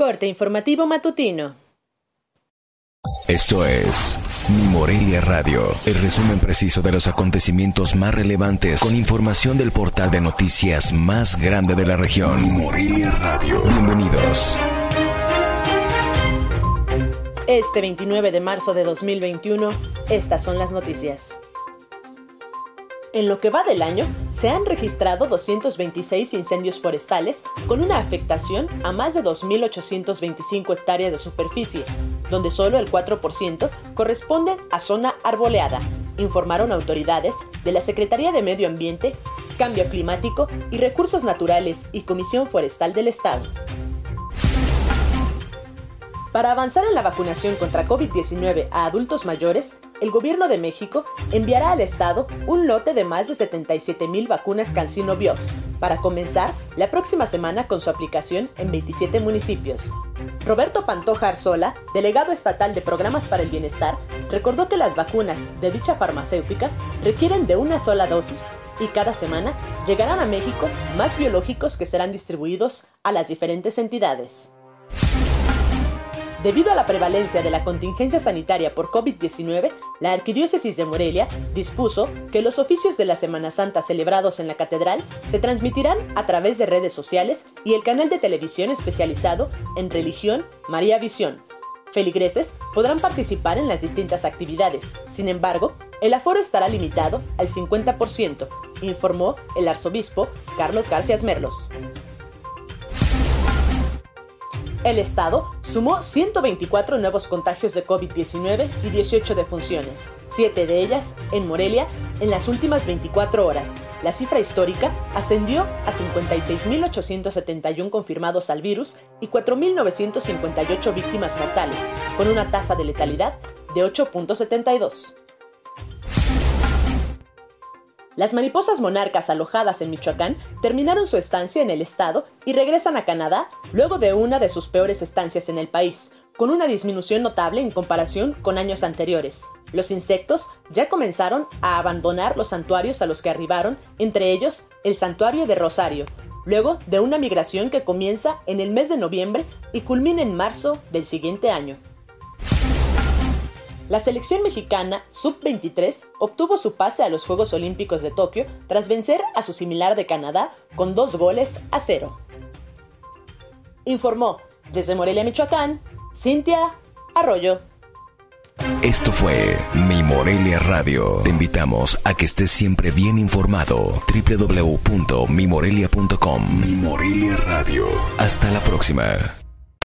Corte informativo matutino. Esto es Mi Morelia Radio, el resumen preciso de los acontecimientos más relevantes con información del portal de noticias más grande de la región. Mi Morelia Radio. Bienvenidos. Este 29 de marzo de 2021, estas son las noticias. En lo que va del año, se han registrado 226 incendios forestales con una afectación a más de 2.825 hectáreas de superficie, donde solo el 4% corresponden a zona arboleada, informaron autoridades de la Secretaría de Medio Ambiente, Cambio Climático y Recursos Naturales y Comisión Forestal del Estado. Para avanzar en la vacunación contra COVID-19 a adultos mayores, el Gobierno de México enviará al Estado un lote de más de 77 mil vacunas CanSino Biox para comenzar la próxima semana con su aplicación en 27 municipios. Roberto Pantoja Arzola, delegado estatal de Programas para el Bienestar, recordó que las vacunas de dicha farmacéutica requieren de una sola dosis y cada semana llegarán a México más biológicos que serán distribuidos a las diferentes entidades. Debido a la prevalencia de la contingencia sanitaria por COVID-19, la Arquidiócesis de Morelia dispuso que los oficios de la Semana Santa celebrados en la catedral se transmitirán a través de redes sociales y el canal de televisión especializado en religión María Visión. Feligreses podrán participar en las distintas actividades. Sin embargo, el aforo estará limitado al 50%, informó el arzobispo Carlos Garfias Merlos. El Estado sumó 124 nuevos contagios de COVID-19 y 18 defunciones, 7 de ellas en Morelia en las últimas 24 horas. La cifra histórica ascendió a 56.871 confirmados al virus y 4.958 víctimas mortales, con una tasa de letalidad de 8.72. Las mariposas monarcas alojadas en Michoacán terminaron su estancia en el estado y regresan a Canadá luego de una de sus peores estancias en el país, con una disminución notable en comparación con años anteriores. Los insectos ya comenzaron a abandonar los santuarios a los que arribaron, entre ellos el santuario de Rosario, luego de una migración que comienza en el mes de noviembre y culmina en marzo del siguiente año. La selección mexicana sub-23 obtuvo su pase a los Juegos Olímpicos de Tokio tras vencer a su similar de Canadá con dos goles a cero. Informó desde Morelia, Michoacán, Cintia Arroyo. Esto fue Mi Morelia Radio. Te invitamos a que estés siempre bien informado. www.mimorelia.com Mi Morelia Radio. Hasta la próxima.